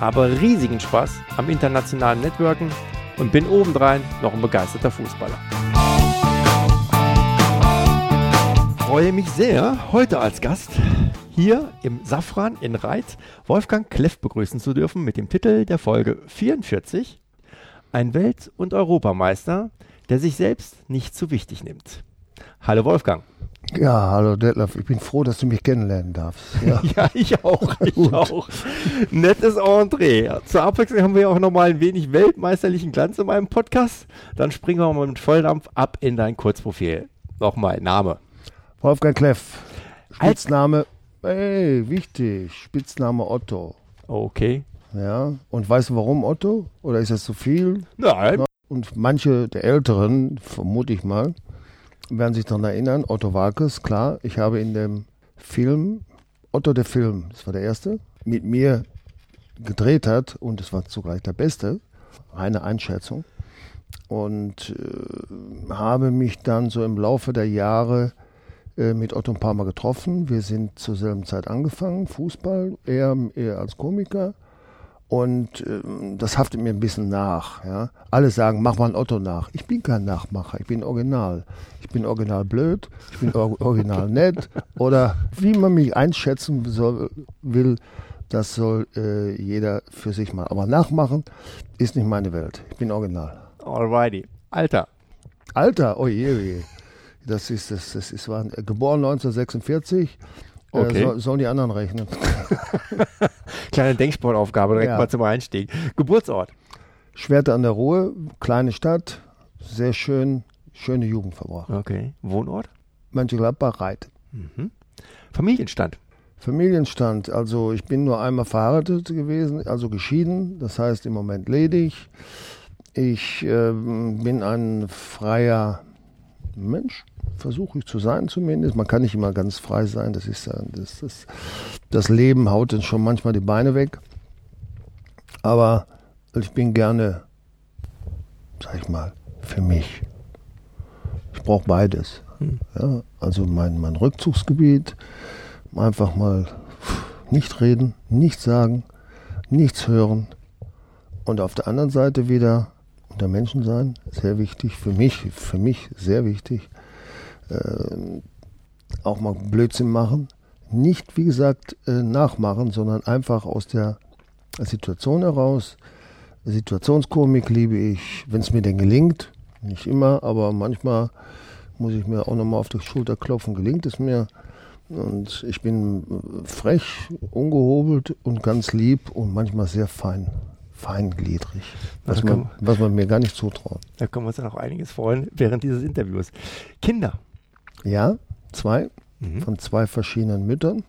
habe riesigen Spaß am internationalen Networken und bin obendrein noch ein begeisterter Fußballer. Freue mich sehr, heute als Gast hier im Safran in Reit Wolfgang Kleff begrüßen zu dürfen mit dem Titel der Folge 44. Ein Welt- und Europameister, der sich selbst nicht zu wichtig nimmt. Hallo Wolfgang. Ja, hallo Detlef, ich bin froh, dass du mich kennenlernen darfst. Ja, ja ich auch, ich auch. Nettes Entree. Zur Abwechslung haben wir auch nochmal ein wenig weltmeisterlichen Glanz in meinem Podcast. Dann springen wir mal mit Volldampf ab in dein Kurzprofil. Nochmal, Name. Wolfgang Kleff. Spitzname, ey, wichtig, Spitzname Otto. Okay. Ja, und weißt du warum Otto? Oder ist das zu viel? Nein. Und manche der Älteren, vermute ich mal, werden sich daran erinnern, Otto Walkes, klar, ich habe in dem Film, Otto der Film, das war der erste, mit mir gedreht hat und es war zugleich der beste, reine Einschätzung. Und äh, habe mich dann so im Laufe der Jahre äh, mit Otto ein paar Mal getroffen. Wir sind zur selben Zeit angefangen, Fußball, er eher als Komiker. Und äh, das haftet mir ein bisschen nach. Ja? Alle sagen, mach mal ein Otto nach. Ich bin kein Nachmacher, ich bin original. Ich bin original blöd, ich bin or original nett. Oder wie man mich einschätzen soll, will, das soll äh, jeder für sich mal. Aber nachmachen ist nicht meine Welt. Ich bin original. Alrighty. Alter. Alter, oh je, oh je. Das ist, das, das ist, war, geboren 1946. Okay. Äh, so, sollen die anderen rechnen. Kleine Denksportaufgabe direkt ja. mal zum Einstieg. Geburtsort? Schwerte an der Ruhe, kleine Stadt, sehr schön, schöne Jugend verbracht. Okay. Wohnort? Mönchengladbach, Reit. Mhm. Familienstand? Familienstand, also ich bin nur einmal verheiratet gewesen, also geschieden, das heißt im Moment ledig. Ich äh, bin ein freier Mensch, versuche ich zu sein zumindest. Man kann nicht immer ganz frei sein, das ist das, das, das Leben haut dann schon manchmal die Beine weg. Aber ich bin gerne, sag ich mal, für mich. Ich brauche beides. Hm. Ja, also mein, mein Rückzugsgebiet, einfach mal nicht reden, nichts sagen, nichts hören. Und auf der anderen Seite wieder unter Menschen sein, sehr wichtig, für mich, für mich sehr wichtig. Äh, auch mal Blödsinn machen. Nicht, wie gesagt, äh, nachmachen, sondern einfach aus der Situation heraus. Situationskomik liebe ich, wenn es mir denn gelingt. Nicht immer, aber manchmal muss ich mir auch nochmal auf die Schulter klopfen, gelingt es mir. Und ich bin frech, ungehobelt und ganz lieb und manchmal sehr fein feingliedrig, was man, was man mir gar nicht zutraut. Da können wir uns dann auch einiges freuen während dieses Interviews. Kinder. Ja, zwei, mhm. von zwei verschiedenen Müttern.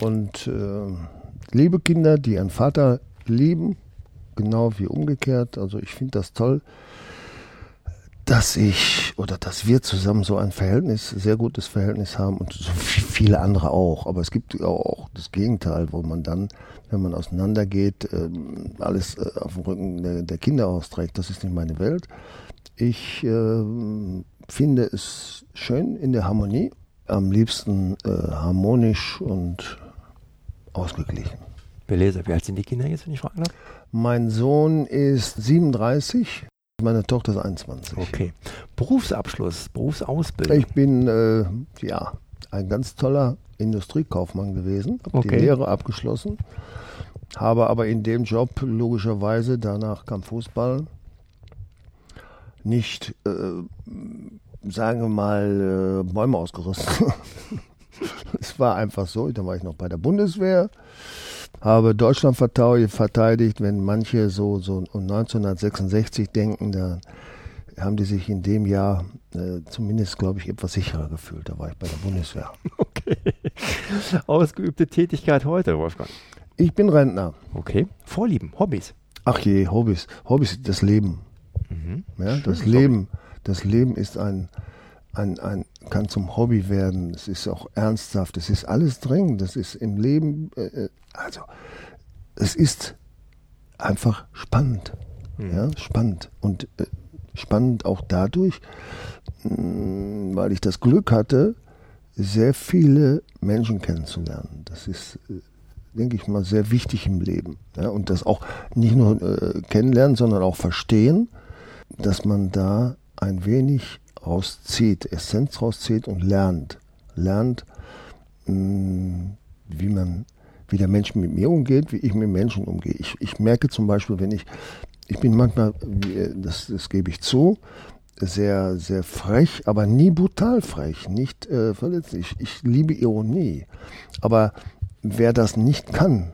Und äh, liebe Kinder, die ihren Vater lieben, genau wie umgekehrt. Also ich finde das toll, dass ich oder dass wir zusammen so ein Verhältnis, sehr gutes Verhältnis haben und so viele andere auch. Aber es gibt auch das Gegenteil, wo man dann, wenn man auseinandergeht, ähm, alles äh, auf dem Rücken der, Kinder austrägt. Das ist nicht meine Welt. Ich äh, finde es schön in der Harmonie, am liebsten äh, harmonisch und ausgeglichen. Beleser, wie alt sind die Kinder jetzt, wenn ich fragen darf? Mein Sohn ist 37, meine Tochter ist 21. Okay. Berufsabschluss, Berufsausbildung. Ich bin äh, ja ein ganz toller Industriekaufmann gewesen, habe okay. die Lehre abgeschlossen, habe aber in dem Job logischerweise, danach kam Fußball, nicht, äh, sagen wir mal, äh, Bäume ausgerissen. es war einfach so, da war ich noch bei der Bundeswehr habe Deutschland verteidigt. Wenn manche so, so 1966 denken, da haben die sich in dem Jahr äh, zumindest, glaube ich, etwas sicherer gefühlt. Da war ich bei der Bundeswehr. Okay. Ausgeübte Tätigkeit heute, Wolfgang. Ich bin Rentner. Okay. Vorlieben, Hobbys. Ach je, Hobbys. Hobbys, das Leben. Mhm. Ja, das Leben, das Leben ist ein, ein, ein, kann zum Hobby werden. Es ist auch ernsthaft. Es ist alles dringend. Das ist im Leben, äh, äh also, es ist einfach spannend. Mhm. Ja, spannend. Und äh, spannend auch dadurch, mh, mm, weil ich das Glück hatte, sehr viele Menschen kennenzulernen. Das ist, äh, denke ich mal, sehr wichtig im Leben. Ja, und das auch nicht nur äh, kennenlernen, sondern auch verstehen, dass man da ein wenig rauszieht, Essenz rauszieht und lernt. Lernt, mm, wie man, wie der Mensch mit mir umgeht, wie ich mit Menschen umgehe. Ich, ich merke zum Beispiel, wenn ich, ich bin manchmal, das, das gebe ich zu, sehr, sehr frech, aber nie brutal frech, nicht äh, verletzlich. Ich, ich liebe Ironie. Aber wer das nicht kann,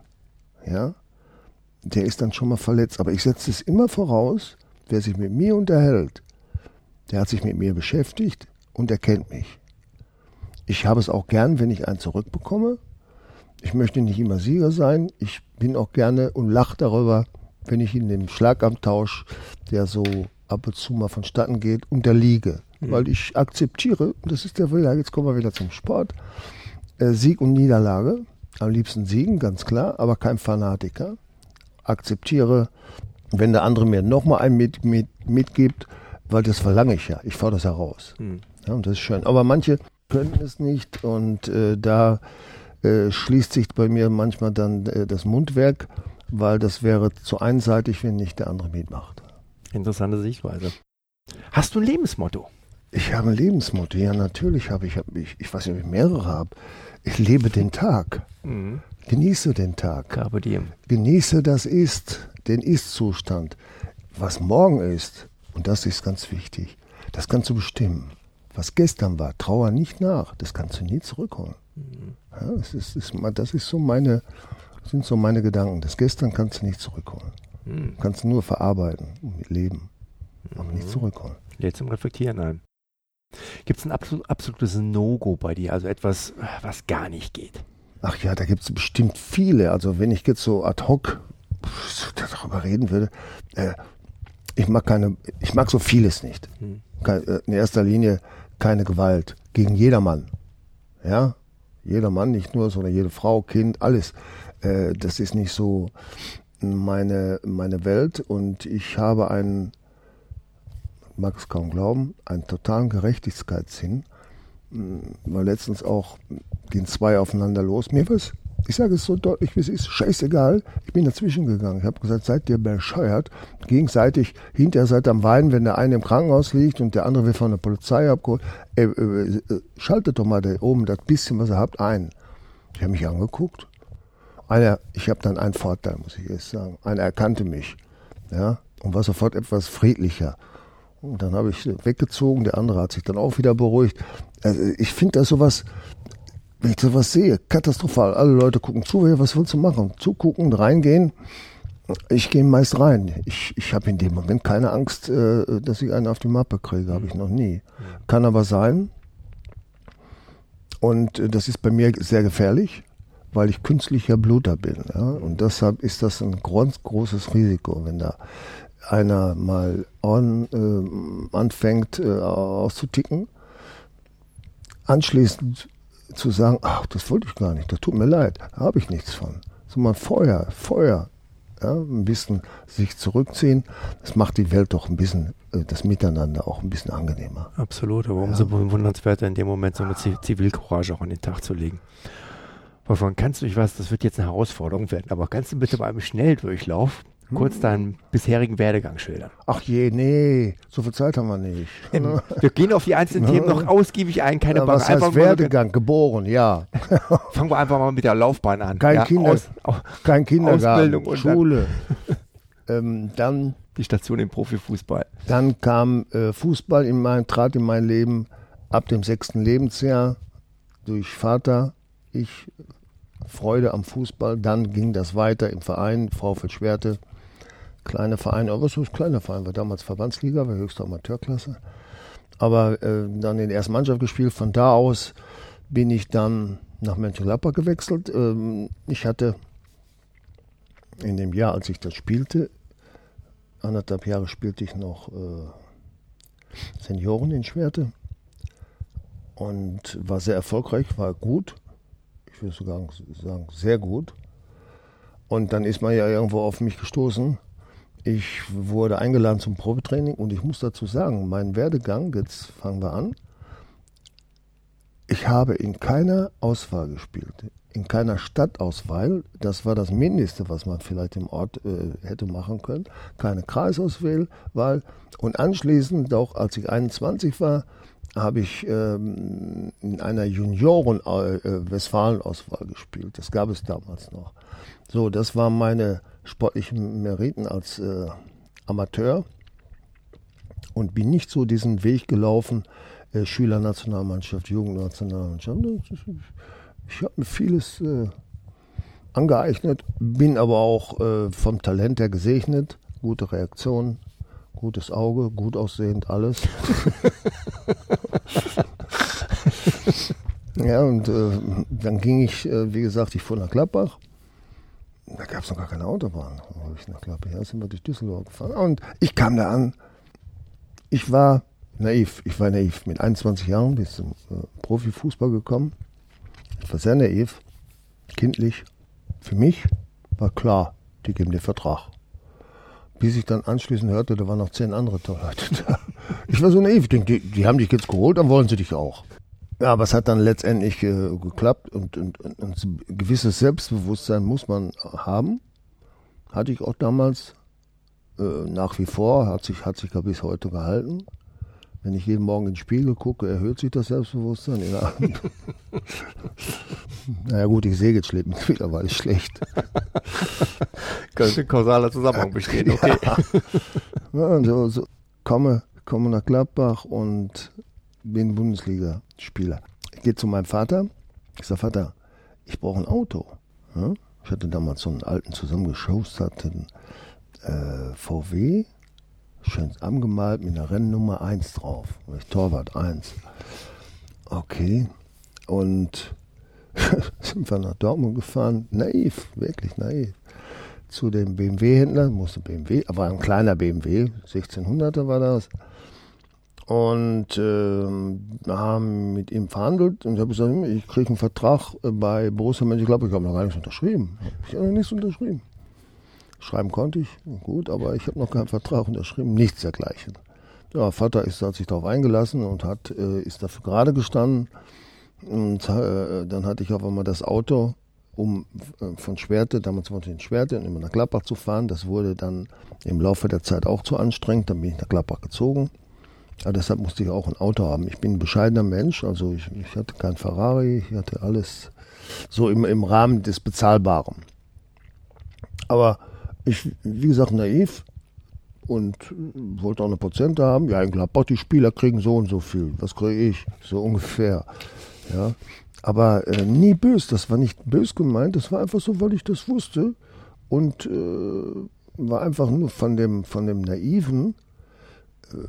ja, der ist dann schon mal verletzt. Aber ich setze es immer voraus, wer sich mit mir unterhält, der hat sich mit mir beschäftigt und er kennt mich. Ich habe es auch gern, wenn ich einen zurückbekomme. Ich möchte nicht immer Sieger sein. Ich bin auch gerne und lache darüber, wenn ich in dem Schlagabtausch, der so ab und zu mal vonstatten geht, unterliege. Mhm. Weil ich akzeptiere, das ist der Wille, jetzt kommen wir wieder zum Sport, äh, Sieg und Niederlage. Am liebsten siegen, ganz klar, aber kein Fanatiker. Akzeptiere, wenn der andere mir nochmal einen mit, mit, mitgibt, weil das verlange ich ja. Ich fordere das heraus. Mhm. Ja, und das ist schön. Aber manche können es nicht und äh, da äh, schließt sich bei mir manchmal dann äh, das Mundwerk, weil das wäre zu einseitig, wenn nicht der andere mitmacht. Interessante Sichtweise. Hast du ein Lebensmotto? Ich habe ein Lebensmotto, ja natürlich habe ich, ich, ich weiß nicht, ob ich mehrere habe. Ich lebe den Tag. Mhm. Genieße den Tag. Carpe diem. Genieße das Ist, den Ist-Zustand. Was morgen ist, und das ist ganz wichtig, das kannst du bestimmen. Was gestern war, trauer nicht nach, das kannst du nie zurückholen. Mhm. Ja, das, ist, ist, das ist so meine, sind so meine Gedanken. Das gestern kannst du nicht zurückholen. Mhm. Kannst du nur verarbeiten und leben, aber mhm. nicht zurückholen. Jetzt zum Reflektieren ein. Gibt es ein absolut, absolutes No-Go bei dir, also etwas, was gar nicht geht? Ach ja, da gibt es bestimmt viele. Also wenn ich jetzt so ad hoc darüber reden würde, äh, ich mag keine, ich mag so vieles nicht. Hm. In erster Linie keine Gewalt gegen jedermann. Ja, jedermann, nicht nur, sondern jede Frau, Kind, alles. Äh, das ist nicht so meine, meine Welt und ich habe einen mag es kaum glauben, einen totalen Gerechtigkeitssinn. Hm, weil letztens auch gehen zwei aufeinander los. Mir was, ich sage es so deutlich, wie es ist, scheißegal. Ich bin dazwischen gegangen. Ich habe gesagt, seid ihr bescheuert? Gegenseitig, hinterher seid am Weinen, wenn der eine im Krankenhaus liegt und der andere wird von der Polizei abgeholt. Äh, äh, äh, schaltet doch mal da oben das bisschen, was ihr habt, ein. Ich habe mich angeguckt. Einer, ich habe dann einen Vorteil, muss ich jetzt sagen. Einer erkannte mich. Ja, und war sofort etwas friedlicher. Dann habe ich weggezogen, der andere hat sich dann auch wieder beruhigt. Also ich finde das sowas, wenn ich sowas sehe, katastrophal. Alle Leute gucken zu, was willst du machen? Zugucken, reingehen. Ich gehe meist rein. Ich, ich habe in dem Moment keine Angst, äh, dass ich einen auf die Mappe kriege. Habe ich noch nie. Kann aber sein. Und äh, das ist bei mir sehr gefährlich, weil ich künstlicher Bluter bin. Ja? Und deshalb ist das ein ganz großes Risiko, wenn da einer mal on, äh, anfängt äh, auszuticken, anschließend zu sagen, ach, das wollte ich gar nicht, das tut mir leid, da habe ich nichts von. So mal Feuer, Feuer, ja, ein bisschen sich zurückziehen, das macht die Welt doch ein bisschen, äh, das Miteinander auch ein bisschen angenehmer. Absolut, aber umso ja. bewundernswerter in dem Moment so eine Zivilcourage auch an den Tag zu legen. Wovon kannst du, ich weiß, das wird jetzt eine Herausforderung werden, aber kannst du bitte bei einem Schnelldurchlauf kurz hm. deinen bisherigen Werdegang schildern. Ach je, nee, so viel Zeit haben wir nicht. Wir gehen auf die einzelnen Themen noch ausgiebig ein, keine Was heißt einfach Werdegang? Geboren, ja. Fangen wir einfach mal mit der Laufbahn an. Kein, ja, Kinder, aus, kein Kindergarten, Schule. Dann, ähm, dann die Station im Profifußball. Dann kam äh, Fußball in mein, trat in mein Leben ab dem sechsten Lebensjahr durch Vater. Ich Freude am Fußball. Dann ging das weiter im Verein, VfL Schwerte kleiner Verein, aber so ein kleiner Verein, war damals Verbandsliga, war höchste Amateurklasse. Aber äh, dann in der ersten Mannschaft gespielt. Von da aus bin ich dann nach Mönchengladbach gewechselt. Ähm, ich hatte in dem Jahr, als ich das spielte, anderthalb Jahre spielte ich noch äh, Senioren in Schwerte und war sehr erfolgreich, war gut. Ich würde sogar sagen, sehr gut. Und dann ist man ja irgendwo auf mich gestoßen. Ich wurde eingeladen zum Probetraining und ich muss dazu sagen, mein Werdegang, jetzt fangen wir an, ich habe in keiner Auswahl gespielt, in keiner Stadtauswahl. Das war das Mindeste, was man vielleicht im Ort äh, hätte machen können. Keine Kreisauswahl. Und anschließend, auch als ich 21 war, habe ich ähm, in einer Junioren-Westfalen-Auswahl äh, gespielt. Das gab es damals noch. So, das waren meine sportlichen Meriten als äh, Amateur und bin nicht so diesen Weg gelaufen, äh, Schülernationalmannschaft, Jugendnationalmannschaft. Ich habe mir vieles äh, angeeignet, bin aber auch äh, vom Talent her gesegnet, gute Reaktion, gutes Auge, gut aussehend, alles. ja, und äh, dann ging ich, äh, wie gesagt, ich fuhr nach Gladbach. Da gab es noch gar keine Autobahn. Da ich Gladbach, ja, sind wir durch Düsseldorf gefahren. Und ich kam da an. Ich war naiv. Ich war naiv. Mit 21 Jahren bin ich zum äh, Profifußball gekommen. Ich war sehr naiv, kindlich. Für mich war klar, die geben dir Vertrag. Bis ich dann anschließend hörte, da waren noch zehn andere Leute da. Ich war so naiv, ich denke, die, die haben dich jetzt geholt, dann wollen sie dich auch. Ja, aber es hat dann letztendlich äh, geklappt und, und, und, und ein gewisses Selbstbewusstsein muss man haben. Hatte ich auch damals äh, nach wie vor, hat sich, hat sich bis heute gehalten. Wenn ich jeden Morgen in den Spiegel gucke, erhöht sich das Selbstbewusstsein. Ja. naja gut, ich sehe jetzt mittlerweile schlecht. Könnte kausaler Zusammenhang bestehen, okay. Ja. ja so, so, komme, komme nach Gladbach und bin Bundesliga-Spieler. Ich gehe zu meinem Vater. Ich sage, Vater, ich brauche ein Auto. Ja? Ich hatte damals so einen alten zusammengeschosterten äh, VW schön angemalt mit einer Rennnummer 1 drauf. Ich Torwart 1. Okay. Und sind wir nach Dortmund gefahren. Naiv, wirklich naiv. Zu dem BMW-Händler, musste BMW, aber ein kleiner BMW, 1600er war das. Und äh, haben mit ihm verhandelt und ich habe gesagt, ich kriege einen Vertrag bei Borussia Mönchengladbach. Ich habe noch gar nichts unterschrieben. Ich habe noch nichts unterschrieben. Schreiben konnte ich, gut, aber ich habe noch keinen Vertrag unterschrieben, nichts dergleichen. Ja, Vater ist, hat sich darauf eingelassen und hat, äh, ist dafür gerade gestanden. Und äh, dann hatte ich auf einmal das Auto, um äh, von Schwerte, damals wollte ich in Schwerte und immer nach Gladbach zu fahren. Das wurde dann im Laufe der Zeit auch zu anstrengend. Dann bin ich nach Gladbach gezogen. Ja, deshalb musste ich auch ein Auto haben. Ich bin ein bescheidener Mensch, also ich, ich hatte kein Ferrari, ich hatte alles so im, im Rahmen des Bezahlbaren. Aber ich, wie gesagt, naiv und wollte auch eine Prozente haben. Ja, in Gladbach, die Spieler kriegen so und so viel. Was kriege ich? So ungefähr. Ja. Aber äh, nie bös. Das war nicht bös gemeint. Das war einfach so, weil ich das wusste. Und äh, war einfach nur von dem, von dem Naiven, äh,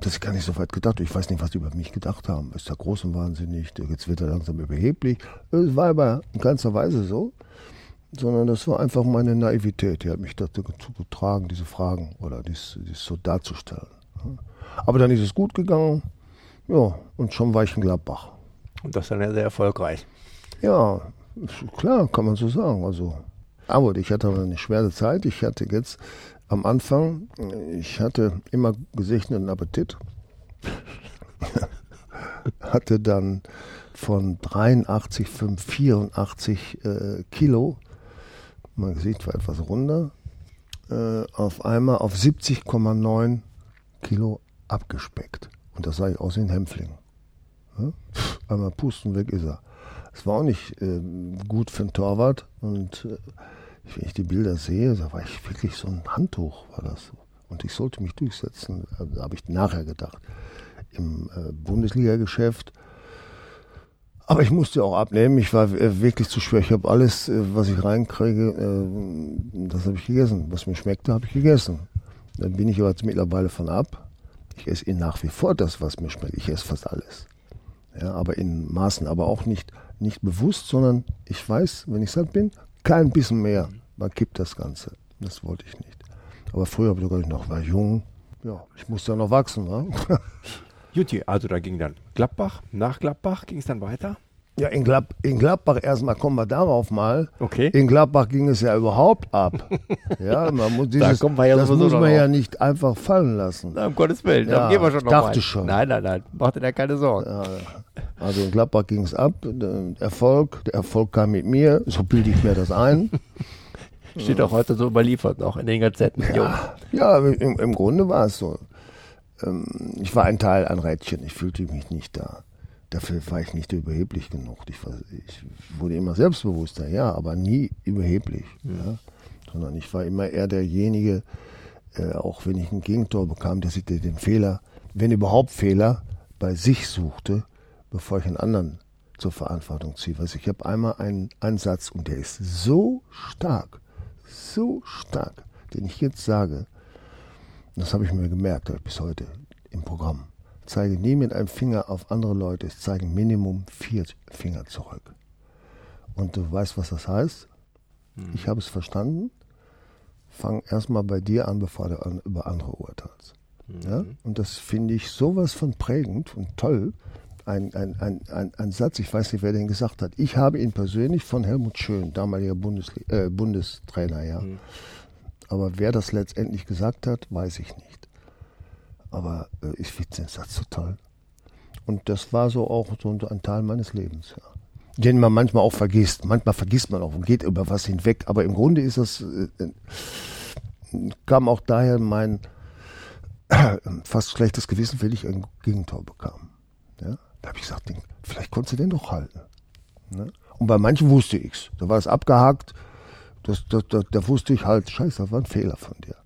das ist gar nicht so weit gedacht. Ich weiß nicht, was die über mich gedacht haben. Ist der groß und wahnsinnig, jetzt wird er langsam überheblich. Es war aber in ganzer Weise so sondern das war einfach meine Naivität, die hat mich dazu getragen, diese Fragen oder dies, dies so darzustellen. Aber dann ist es gut gegangen, ja, und schon war ich in Gladbach. Und das dann ja sehr erfolgreich. Ja, klar, kann man so sagen. Also, aber ich hatte eine schwere Zeit. Ich hatte jetzt am Anfang, ich hatte immer gesegneten Appetit. hatte dann von 83, 5, 84 äh, Kilo mein Gesicht war etwas runder, äh, auf einmal auf 70,9 Kilo abgespeckt. Und das sah ich aus wie ein Hämpfling. Ja? Einmal pusten, weg ist er. Es war auch nicht äh, gut für einen Torwart. Und äh, wenn ich die Bilder sehe, da war ich wirklich so ein Handtuch, war das. Und ich sollte mich durchsetzen. Da habe ich nachher gedacht. Im äh, Bundesliga-Geschäft aber ich musste auch abnehmen. Ich war äh, wirklich zu schwer. Ich habe alles, äh, was ich reinkriege, das habe ich gegessen. Was mir schmeckte, habe ich gegessen. Dann bin ich aber jetzt mittlerweile von ab. Ich esse nach wie vor das, was mir schmeckt. Ich esse fast alles. Ja, aber in Maßen, aber auch nicht, nicht bewusst, sondern ich weiß, wenn ich satt bin, kein bisschen mehr. Man kippt das Ganze. Das wollte ich nicht. Aber früher ich noch, war jung. Ja, ich musste ja noch wachsen. Ne? Jutti, also da ging dann Gladbach, nach Gladbach ging es dann weiter? Ja, in, Glad in Gladbach erstmal kommen wir darauf mal. Okay. In Gladbach ging es ja überhaupt ab. ja, man muss dieses, da ja das muss man ja nicht einfach fallen lassen. Na, um Gottes Willen, ja, da gehen wir schon noch dachte mal. schon. Nein, nein, nein, macht dir keine Sorgen. Ja, also in Gladbach ging es ab, der Erfolg, der Erfolg kam mit mir, so bilde ich mir das ein. Steht auch heute so überliefert noch in den Gazetten. Ja, ja im, im Grunde war es so. Ähm, ich war ein Teil, ein Rädchen, ich fühlte mich nicht da dafür war ich nicht überheblich genug. Ich, war, ich wurde immer selbstbewusster, ja, aber nie überheblich. Mhm. Ja. Sondern ich war immer eher derjenige, äh, auch wenn ich ein Gegentor bekam, der sich den Fehler, wenn überhaupt Fehler, bei sich suchte, bevor ich einen anderen zur Verantwortung ziehe. Also ich habe einmal einen, einen Satz und der ist so stark, so stark, den ich jetzt sage. Das habe ich mir gemerkt bis heute im Programm zeige nie mit einem Finger auf andere Leute, ich zeige Minimum vier Finger zurück. Und du weißt, was das heißt? Mhm. Ich habe es verstanden. Fang erstmal bei dir an, bevor du an, über andere urteilst. Mhm. Ja? Und das finde ich sowas von prägend und toll. Ein, ein, ein, ein, ein Satz, ich weiß nicht, wer den gesagt hat. Ich habe ihn persönlich von Helmut Schön, damaliger Bundesli äh, Bundestrainer, ja. Mhm. Aber wer das letztendlich gesagt hat, weiß ich nicht. Aber äh, ich finde den Satz so toll. Und das war so auch so ein Teil meines Lebens, ja. Den man manchmal auch vergisst. Manchmal vergisst man auch und geht über was hinweg. Aber im Grunde ist das, äh, äh kam auch daher mein äh, fast schlechtes Gewissen, wenn ich ein Gegentor bekam. Ja? Da habe ich gesagt, vielleicht konntest du den doch halten. Ne? Und bei manchen wusste ich's. Da war es abgehakt. Das, das, das, da wusste ich halt, scheiße, das war ein Fehler von dir.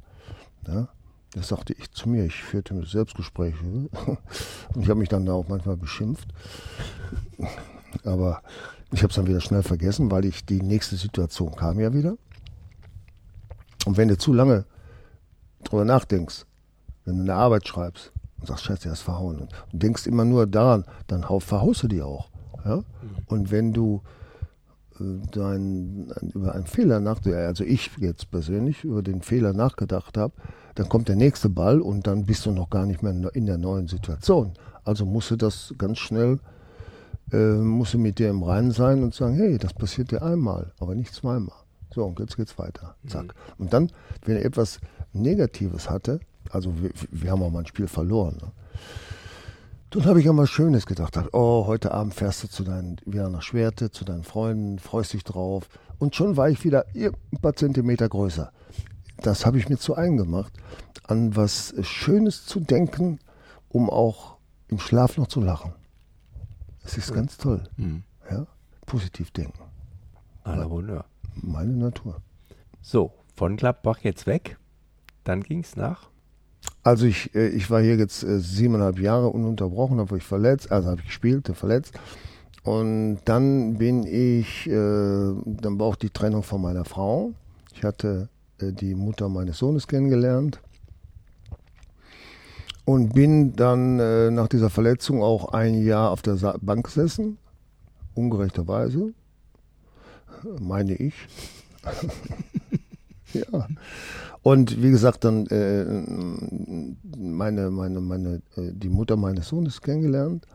Ja? Das sagte ich zu mir. Ich führte Selbstgespräche. Und ich habe mich dann auch manchmal beschimpft. Aber ich habe es dann wieder schnell vergessen, weil ich die nächste Situation kam ja wieder. Und wenn du zu lange drüber nachdenkst, wenn du eine Arbeit schreibst und sagst, Scheiße, er ist verhauen und denkst immer nur daran, dann verhaust du die auch. Ja? Mhm. Und wenn du äh, dein, über einen Fehler nachdenkst, also ich jetzt persönlich über den Fehler nachgedacht habe, dann kommt der nächste Ball und dann bist du noch gar nicht mehr in der neuen Situation. Also musst du das ganz schnell, äh, musst du mit dir im Reinen sein und sagen, hey, das passiert dir einmal, aber nicht zweimal. So, und jetzt geht's weiter. Zack. Mhm. Und dann, wenn er etwas Negatives hatte, also wir, wir haben auch mal ein Spiel verloren, ne? dann habe ich an was Schönes gedacht. Oh, heute Abend fährst du zu deinen, wieder nach Schwerte, zu deinen Freunden, freust dich drauf. Und schon war ich wieder ein paar Zentimeter größer das habe ich mir zu eigen gemacht, an was Schönes zu denken, um auch im Schlaf noch zu lachen. Es ist ganz toll. Mhm. Ja? Positiv denken. Aller Wunder. Meine Natur. So, von Gladbach jetzt weg. Dann ging es nach? Also ich, äh, ich war hier jetzt äh, siebeneinhalb Jahre ununterbrochen, habe ich verletzt, also habe ich gespielt, verletzt. Und dann bin ich, äh, dann war auch die Trennung von meiner Frau. Ich hatte äh, die Mutter meines Sohnes kennengelernt und bin dann äh, nach dieser Verletzung auch ein Jahr auf der Sa Bank gesessen, ungerechterweise, meine ich. ja. Und wie gesagt, dann äh, meine, meine, meine, äh, die Mutter meines Sohnes kennengelernt.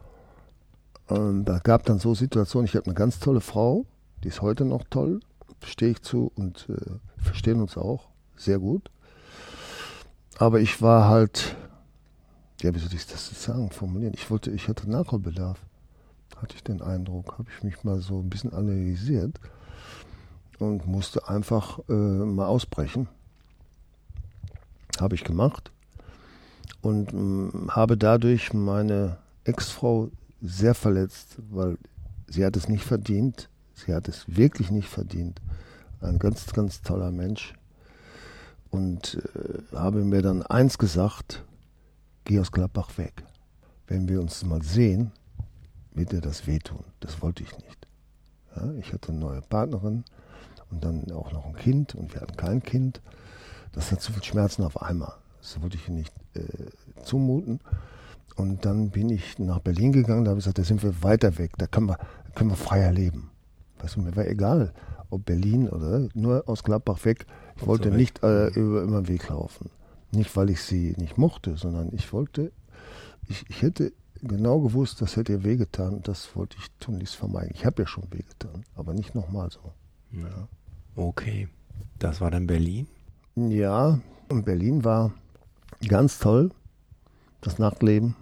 Und da gab dann so Situationen, ich habe eine ganz tolle Frau, die ist heute noch toll, stehe ich zu und äh, verstehen uns auch sehr gut. Aber ich war halt, ja, wie soll ich das sagen, formulieren? Ich wollte, ich hatte Nachholbedarf. Hatte ich den Eindruck, habe ich mich mal so ein bisschen analysiert und musste einfach äh, mal ausbrechen. Habe ich gemacht und äh, habe dadurch meine Ex-Frau sehr verletzt, weil sie hat es nicht verdient. Sie hat es wirklich nicht verdient. Ein ganz, ganz toller Mensch und äh, habe mir dann eins gesagt, geh aus Gladbach weg. Wenn wir uns mal sehen, wird dir das wehtun. Das wollte ich nicht. Ja, ich hatte eine neue Partnerin und dann auch noch ein Kind und wir hatten kein Kind. Das hat zu viel Schmerzen auf einmal. Das wollte ich nicht äh, zumuten. Und dann bin ich nach Berlin gegangen, da habe ich gesagt, da sind wir weiter weg, da können wir, können wir freier leben. Weißt du, mir war egal, ob Berlin oder nur aus Gladbach weg. Ich wollte nicht äh, über, über den Weg laufen. Nicht, weil ich sie nicht mochte, sondern ich wollte, ich, ich hätte genau gewusst, das hätte ihr wehgetan. Das wollte ich tunlichst vermeiden. Ich habe ja schon wehgetan, aber nicht nochmal so. Ja. Okay. Das war dann Berlin? Ja, und Berlin war ganz toll. Das Nachtleben.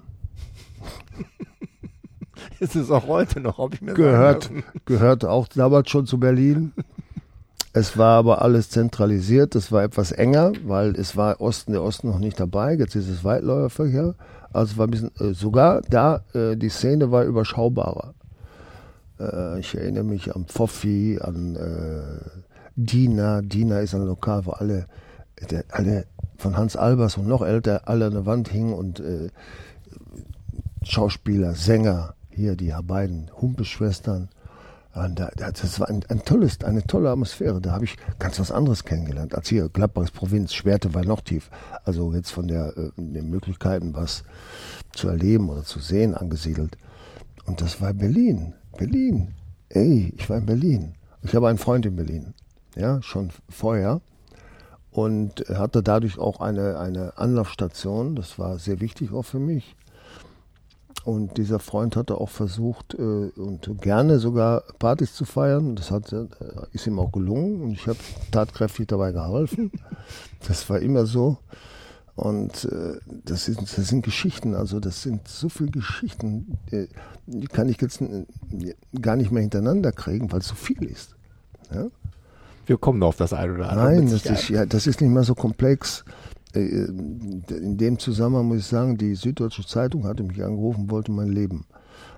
ist es auch heute noch, ob ich mir gehört, gehört auch damals schon zu Berlin. Es war aber alles zentralisiert, es war etwas enger, weil es war Osten, der Osten noch nicht dabei, jetzt ist es Weitläuferverkehr. Also war ein bisschen, äh, sogar da, äh, die Szene war überschaubarer. Äh, ich erinnere mich an Pfoffi, an Dina. Dina ist ein Lokal, wo alle, alle von Hans Albers und noch älter alle an der Wand hingen und Schauspieler, Sänger, hier die beiden Humpelschwestern. Das war ein, ein, tolles, eine tolle Atmosphäre. Da habe ich ganz was anderes kennengelernt als hier. Gladbachs Provinz, Schwerte war noch tief. Also jetzt von der, äh, den Möglichkeiten, was zu erleben oder zu sehen, angesiedelt. Und das war Berlin. Berlin. Ey, ich war in Berlin. Ich habe einen Freund in Berlin. Ja, schon vorher. Und hatte dadurch auch eine, eine Anlaufstation. Das war sehr wichtig auch für mich. Und dieser Freund hatte auch versucht äh, und gerne sogar Partys zu feiern. Das hat, äh, ist ihm auch gelungen und ich habe tatkräftig dabei geholfen. Das war immer so. Und äh, das, sind, das sind Geschichten, also das sind so viele Geschichten, äh, die kann ich jetzt äh, gar nicht mehr hintereinander kriegen, weil es so viel ist. Ja? Wir kommen auf das eine oder andere. Nein, das ist, ja, das ist nicht mehr so komplex. Äh, in dem Zusammenhang muss ich sagen, die Süddeutsche Zeitung hatte mich angerufen, wollte mein Leben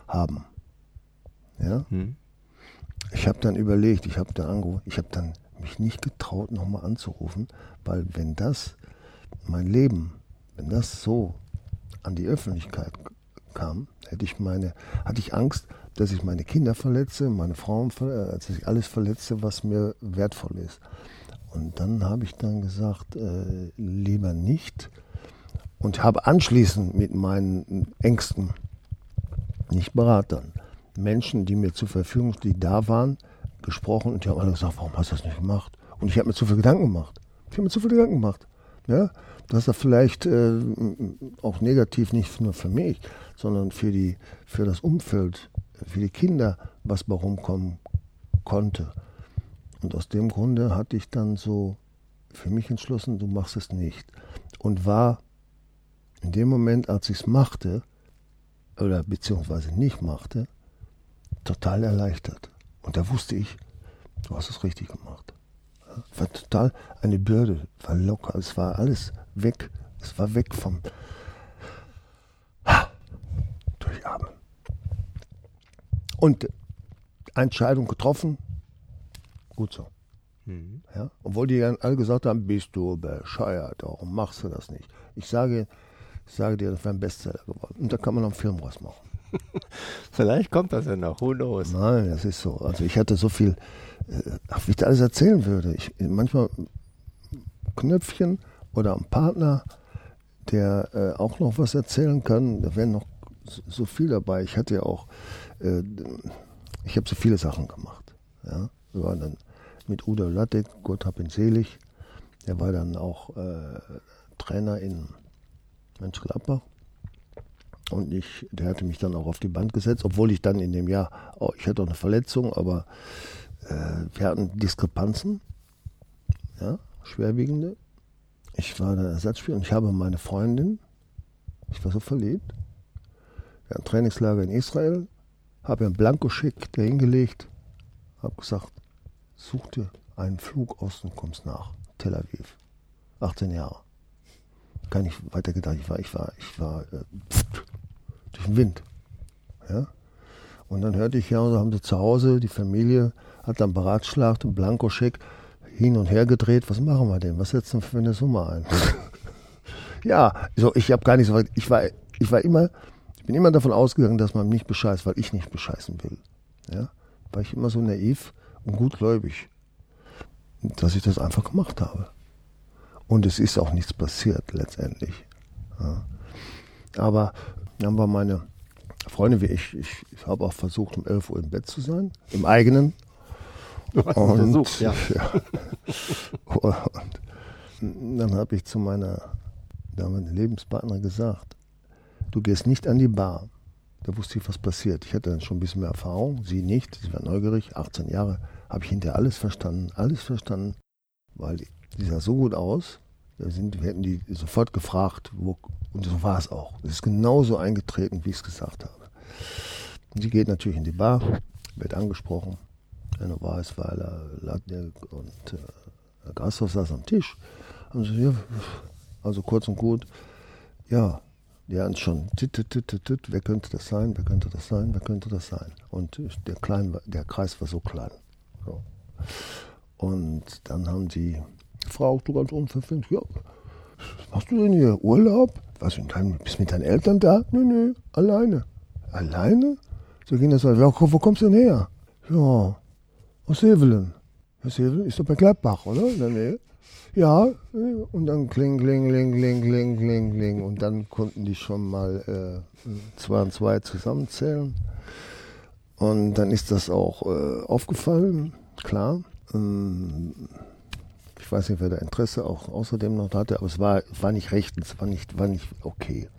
haben. Ja. Hm. Ich habe dann überlegt, ich habe dann angerufen, ich habe dann mich nicht getraut, nochmal anzurufen, weil wenn das mein Leben, wenn das so an die Öffentlichkeit kam, hätte ich meine, hatte ich Angst, dass ich meine Kinder verletze, meine Frauen, dass ich alles verletze, was mir wertvoll ist. Und dann habe ich dann gesagt, äh, lieber nicht. Und habe anschließend mit meinen Ängsten, nicht Beratern, Menschen, die mir zur Verfügung, die da waren, gesprochen und die haben alle gesagt, warum hast du das nicht gemacht? Und ich habe mir zu viel Gedanken gemacht. Ich habe mir zu viel Gedanken gemacht. Ja, dass er vielleicht äh, auch negativ nicht nur für mich, sondern für die, für das Umfeld, für die Kinder was bei rumkommen konnte. Und aus dem Grunde hatte ich dann so für mich entschlossen, du machst es nicht. Und war in dem Moment, als ich es machte, oder beziehungsweise nicht machte, total erleichtert. Und da wusste ich, du hast es richtig gemacht. War total eine Bürde, war locker, es war alles weg. Es war weg vom Durchatmen. Und Entscheidung getroffen, gut so. Mhm. Ja? Obwohl die dann alle gesagt haben, bist du bescheuert, warum machst du das nicht? Ich sage, ich sage dir, das wäre ein Bestseller geworden. Und da kann man noch einen Film draus machen. Vielleicht kommt das ja noch, who knows? Nein, das ist so. Also ich hatte so viel, äh, ach, wie ich da alles erzählen würde. Ich, manchmal Knöpfchen oder ein Partner, der äh, auch noch was erzählen kann. Da wäre noch so, so, viel dabei. Ich hatte ja auch, äh, ich habe so viele Sachen gemacht. Ja? Wir waren dann mit Udo Lattek, Gott hab ihn selig. Der war dann auch äh, Trainer in Mönchengladbach. Und ich, der hatte mich dann auch auf die Band gesetzt, obwohl ich dann in dem Jahr, oh, ich hatte auch eine Verletzung, aber äh, wir hatten Diskrepanzen, ja, schwerwiegende. Ich war der Ersatzspieler und ich habe meine Freundin, ich war so verliebt, wir hatten Trainingslager in Israel, habe ihr einen Blankoscheck dahingelegt, habe gesagt, such dir einen Flug aus und kommst nach Tel Aviv. 18 Jahre. Gar nicht weiter gedacht. Ich war, ich war, ich war äh, durch den Wind. Ja? Und dann hörte ich ja, da haben sie zu Hause, die Familie hat dann beratschlagt, einen Blankoscheck hin und her gedreht. Was machen wir denn? Was setzen wir für eine Summe ein? ja, so, ich habe gar nicht so weit, ich war, ich war immer, ich bin immer davon ausgegangen, dass man mich bescheißt, weil ich nicht bescheißen will. Ja? War ich immer so naiv und gutgläubig, dass ich das einfach gemacht habe. Und es ist auch nichts passiert letztendlich. Ja. Aber dann war meine Freundin wie ich, ich, ich habe auch versucht, um 11 Uhr im Bett zu sein, im eigenen. Du hast Und, versucht, ja. ja. Und dann habe ich zu meiner damaligen Lebenspartnerin gesagt, du gehst nicht an die Bar. Da wusste ich, was passiert. Ich hatte dann schon ein bisschen mehr Erfahrung, sie nicht, sie war neugierig, 18 Jahre, habe ich hinterher alles verstanden, alles verstanden, weil die sah so gut aus, da sind, wir hätten die sofort gefragt, wo, und so war es auch. Es ist genauso eingetreten, wie ich es gesagt habe. Und sie geht natürlich in die Bar, wird angesprochen, eine Weißweiler, Latnik und äh, Gasthof saß am Tisch. Und so, ja, also kurz und gut, ja, die hatten schon, tit, tit, tit, tit, wer könnte das sein, wer könnte das sein, wer könnte das sein. Und der, klein, der Kreis war so klein. So. Und dann haben die, Frau, du ganz unverfängt, ja, was machst du denn hier, Urlaub? Was, bist du mit deinen Eltern da? Nö, nö, alleine. Alleine? So ging das, ja, wo kommst du denn her? Ja, aus Sevelen. Aus Sevelen ist doch bei Gladbach, oder? In der Nähe. Ja, und dann kling, kling, kling, kling, kling, kling, kling. Und dann konnten die schon mal äh, zwei und zwei zusammenzählen. Und dann ist das auch äh, aufgefallen, klar. Ähm, ich weiß nicht, wer da Interesse auch außerdem noch hatte, aber es war, war nicht rechtens, war nicht, war nicht okay,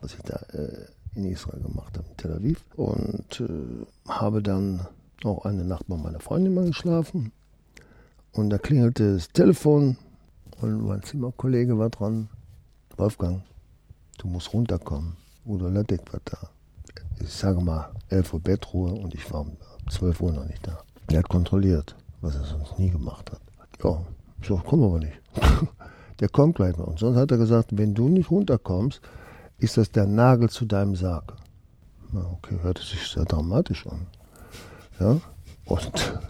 was ich da äh, in Israel gemacht habe, in Tel Aviv. Und äh, habe dann auch eine Nacht bei meiner Freundin mal geschlafen. Und da klingelte das Telefon und mein Zimmerkollege war dran. Wolfgang, du musst runterkommen. Udo Lattek war da. Ich sage mal, 11 Uhr Bettruhe und ich war um 12 Uhr noch nicht da. Er hat kontrolliert, was er sonst nie gemacht hat. Ja, ich sag, komm aber nicht. der kommt gleich noch. Und sonst hat er gesagt, wenn du nicht runterkommst, ist das der Nagel zu deinem Sarg. Okay, hörte sich sehr dramatisch an. Ja, und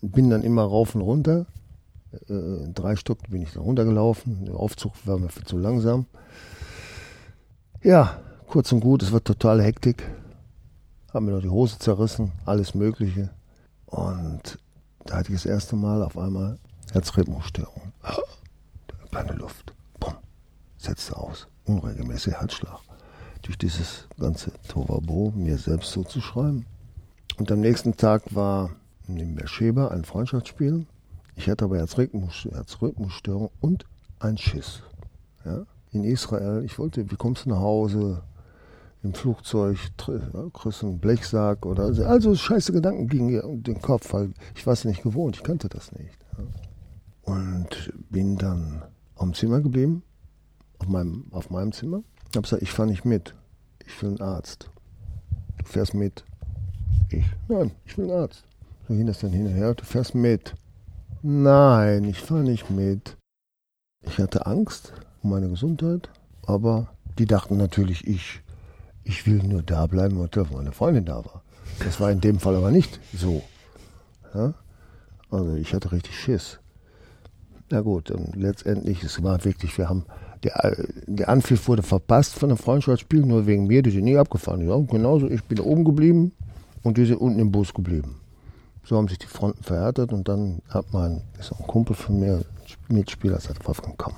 bin dann immer rauf und runter. Äh, drei Stück bin ich dann runtergelaufen. Der Aufzug war mir viel zu langsam. Ja, kurz und gut, es war totale Hektik. Haben mir noch die Hose zerrissen, alles Mögliche. Und da hatte ich das erste Mal auf einmal Herzrhythmusstörung. Keine Luft. Bumm. Setzte aus. Unregelmäßiger Herzschlag. Durch dieses ganze Tovabo mir selbst so zu schreiben. Und am nächsten Tag war in Beersheba ein Freundschaftsspiel. Ich hatte aber Herzrhythmus, Herzrhythmusstörung und ein Schiss. Ja? In Israel, ich wollte, wie kommst du nach Hause? Im Flugzeug, kriegst du einen Blechsack oder also, also scheiße Gedanken gingen mir um den Kopf, weil ich war es nicht gewohnt, ich kannte das nicht. Ja. Und bin dann am Zimmer geblieben, auf meinem, auf meinem Zimmer. Hab gesagt, ich fahre nicht mit, ich will einen Arzt. Du fährst mit. Ich, nein, ich will einen Arzt. So ging das dann hin und her, du fährst mit. Nein, ich fahre nicht mit. Ich hatte Angst um meine Gesundheit, aber die dachten natürlich, ich, ich will nur da bleiben, weil meine Freundin da war. Das war in dem Fall aber nicht so. Ja? Also ich hatte richtig Schiss. Na gut, und letztendlich, es war wirklich, wir haben, der, der Anpfiff wurde verpasst von dem Freundschaftsspiel, nur wegen mir, die sind nie abgefahren. Ja, genauso, ich bin oben geblieben und die sind unten im Bus geblieben. So haben sich die Fronten verhärtet und dann hat mein, ist auch ein Kumpel von mir, Mitspieler, sagt, Wolfgang, komm,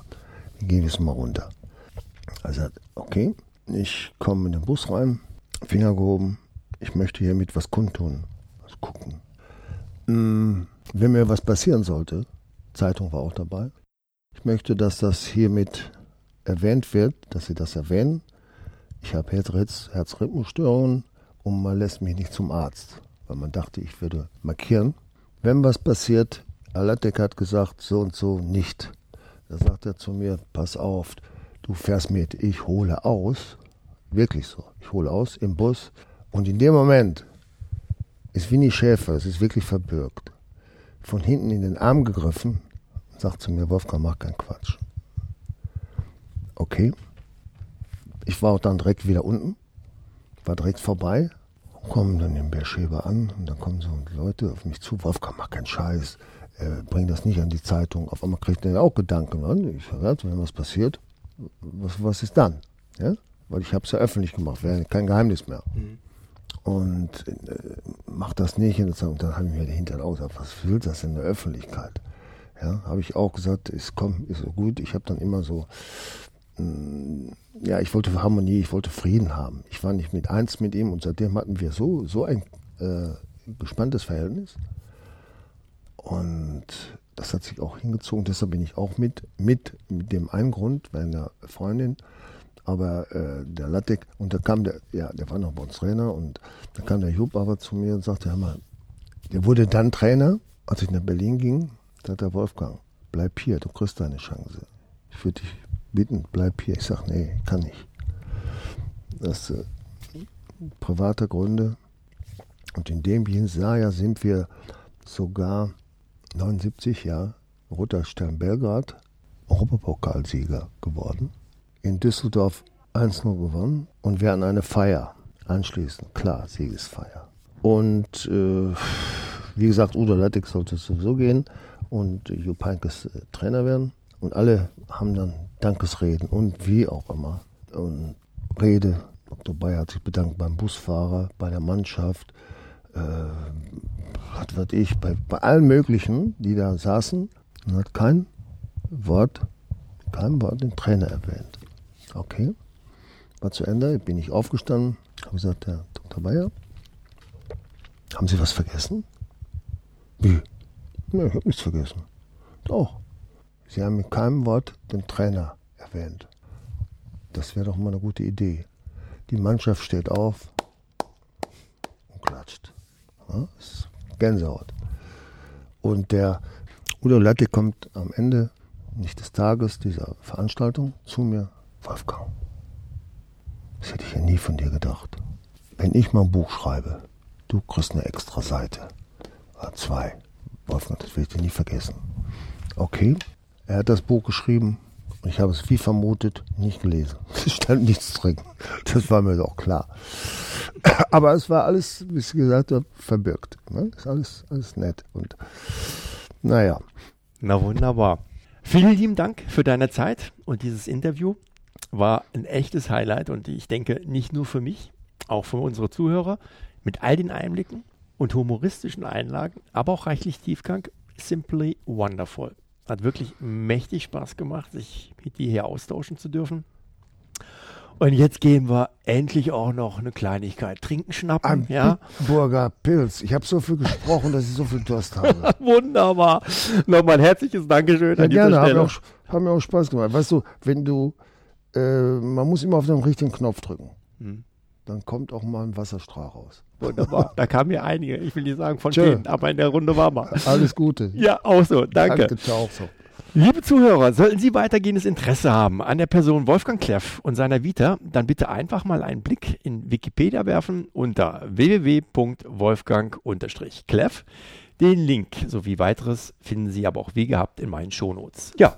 wir gehen jetzt mal runter. Er sagt, okay, ich komme in den Bus rein, Finger gehoben, ich möchte hiermit was kundtun, was gucken. Mm, Wenn mir was passieren sollte, Zeitung war auch dabei, ich möchte, dass das hiermit erwähnt wird, dass Sie das erwähnen. Ich habe Herz Herzrhythmusstörungen und man lässt mich nicht zum Arzt, weil man dachte, ich würde markieren. Wenn was passiert, Alatek hat gesagt, so und so nicht. Da sagt er zu mir, pass auf, du fährst mit, ich hole aus. Wirklich so. Ich hole aus im Bus. Und in dem Moment ist Winnie Schäfer, es ist wirklich verbürgt, von hinten in den Arm gegriffen und sagt zu mir, Wolfgang, mach keinen Quatsch. Okay. Ich war auch dann direkt wieder unten, war direkt vorbei, kommen dann in Beersheba an und dann kommen so Leute auf mich zu, Wolfgang, mach keinen Scheiß, äh, bring das nicht an die Zeitung. Auf einmal kriegt er auch Gedanken an. Ich sage, wenn was passiert, was, was ist dann? Ja? Weil ich habe es ja öffentlich gemacht, wäre kein Geheimnis mehr. Und äh, mach das nicht. Und dann, habe ich mir den Hintern aus. Was will das in der Öffentlichkeit? Ja, habe ich auch gesagt, ist komm, ist so gut. Ich habe dann immer so, ja, ich wollte Harmonie, ich wollte Frieden haben. Ich war nicht mit eins mit ihm und seitdem hatten wir so, so ein äh, gespanntes Verhältnis. Und das hat sich auch hingezogen. Deshalb bin ich auch mit, mit, mit dem einen Grund, meiner Freundin. Aber äh, der Lattek, und da kam der, ja, der war noch bei uns Trainer, und da kam der Jupp aber zu mir und sagte, hör mal, der wurde dann Trainer, als ich nach Berlin ging, da hat der Wolfgang, bleib hier, du kriegst deine Chance. Ich würde dich bitten, bleib hier. Ich sage, nee, kann nicht. Das äh, private Gründe. Und in dem Jahr sind wir sogar 79 Jahre Roter Stern Belgrad Europapokalsieger geworden. In Düsseldorf 1-0 gewonnen und wir hatten eine Feier anschließend. Klar, Siegesfeier. Und äh, wie gesagt, Udo Lattek sollte sowieso gehen und Jupp Heynckes äh, Trainer werden. Und alle haben dann Dankesreden und wie auch immer. Und Rede. Dr. Bayer hat sich bedankt beim Busfahrer, bei der Mannschaft, äh, was weiß ich, bei, bei allen möglichen, die da saßen, und hat kein Wort, kein Wort den Trainer erwähnt. Okay, war zu Ende, bin ich aufgestanden, habe gesagt, Herr Dr. Bayer, haben Sie was vergessen? Wie? Nein, ich habe nichts vergessen. Doch. Sie haben mit keinem Wort den Trainer erwähnt. Das wäre doch mal eine gute Idee. Die Mannschaft steht auf und klatscht. Ja, Gänsehaut. Und der Udo Latte kommt am Ende nicht des Tages dieser Veranstaltung zu mir. Wolfgang, das hätte ich ja nie von dir gedacht. Wenn ich mal ein Buch schreibe, du kriegst eine extra Seite. Zwei. Wolfgang, das will ich dir nie vergessen. Okay, er hat das Buch geschrieben ich habe es wie vermutet nicht gelesen. Es stand nichts drin. Das war mir doch klar. Aber es war alles, wie ich gesagt habe, verbirgt. Ne? Ist alles, alles nett. Und naja. Na wunderbar. Vielen lieben Dank für deine Zeit und dieses Interview war ein echtes Highlight und ich denke nicht nur für mich, auch für unsere Zuhörer mit all den Einblicken und humoristischen Einlagen, aber auch reichlich Tiefgang. Simply wonderful. Hat wirklich mächtig Spaß gemacht, sich mit dir hier austauschen zu dürfen. Und jetzt gehen wir endlich auch noch eine Kleinigkeit trinken, schnappen. Ein ja? Burger Pilz. Ich habe so viel gesprochen, dass ich so viel Durst habe. Wunderbar. Nochmal ein herzliches Dankeschön Ja, an gerne, hat Stelle. mir, auch, hat mir auch Spaß gemacht. Weißt du, wenn du, äh, man muss immer auf den richtigen Knopf drücken. Hm. Dann kommt auch mal ein Wasserstrahl raus. Wunderbar. Da kamen ja einige. Ich will nicht sagen von Tschö. denen, aber in der Runde war mal. Alles Gute. Ja, auch so. Danke. Danke, ciao. So. Liebe Zuhörer, sollten Sie weitergehendes Interesse haben an der Person Wolfgang Kleff und seiner Vita, dann bitte einfach mal einen Blick in Wikipedia werfen unter www.wolfgang-kleff. Den Link sowie weiteres finden Sie aber auch wie gehabt in meinen Shownotes. Ja,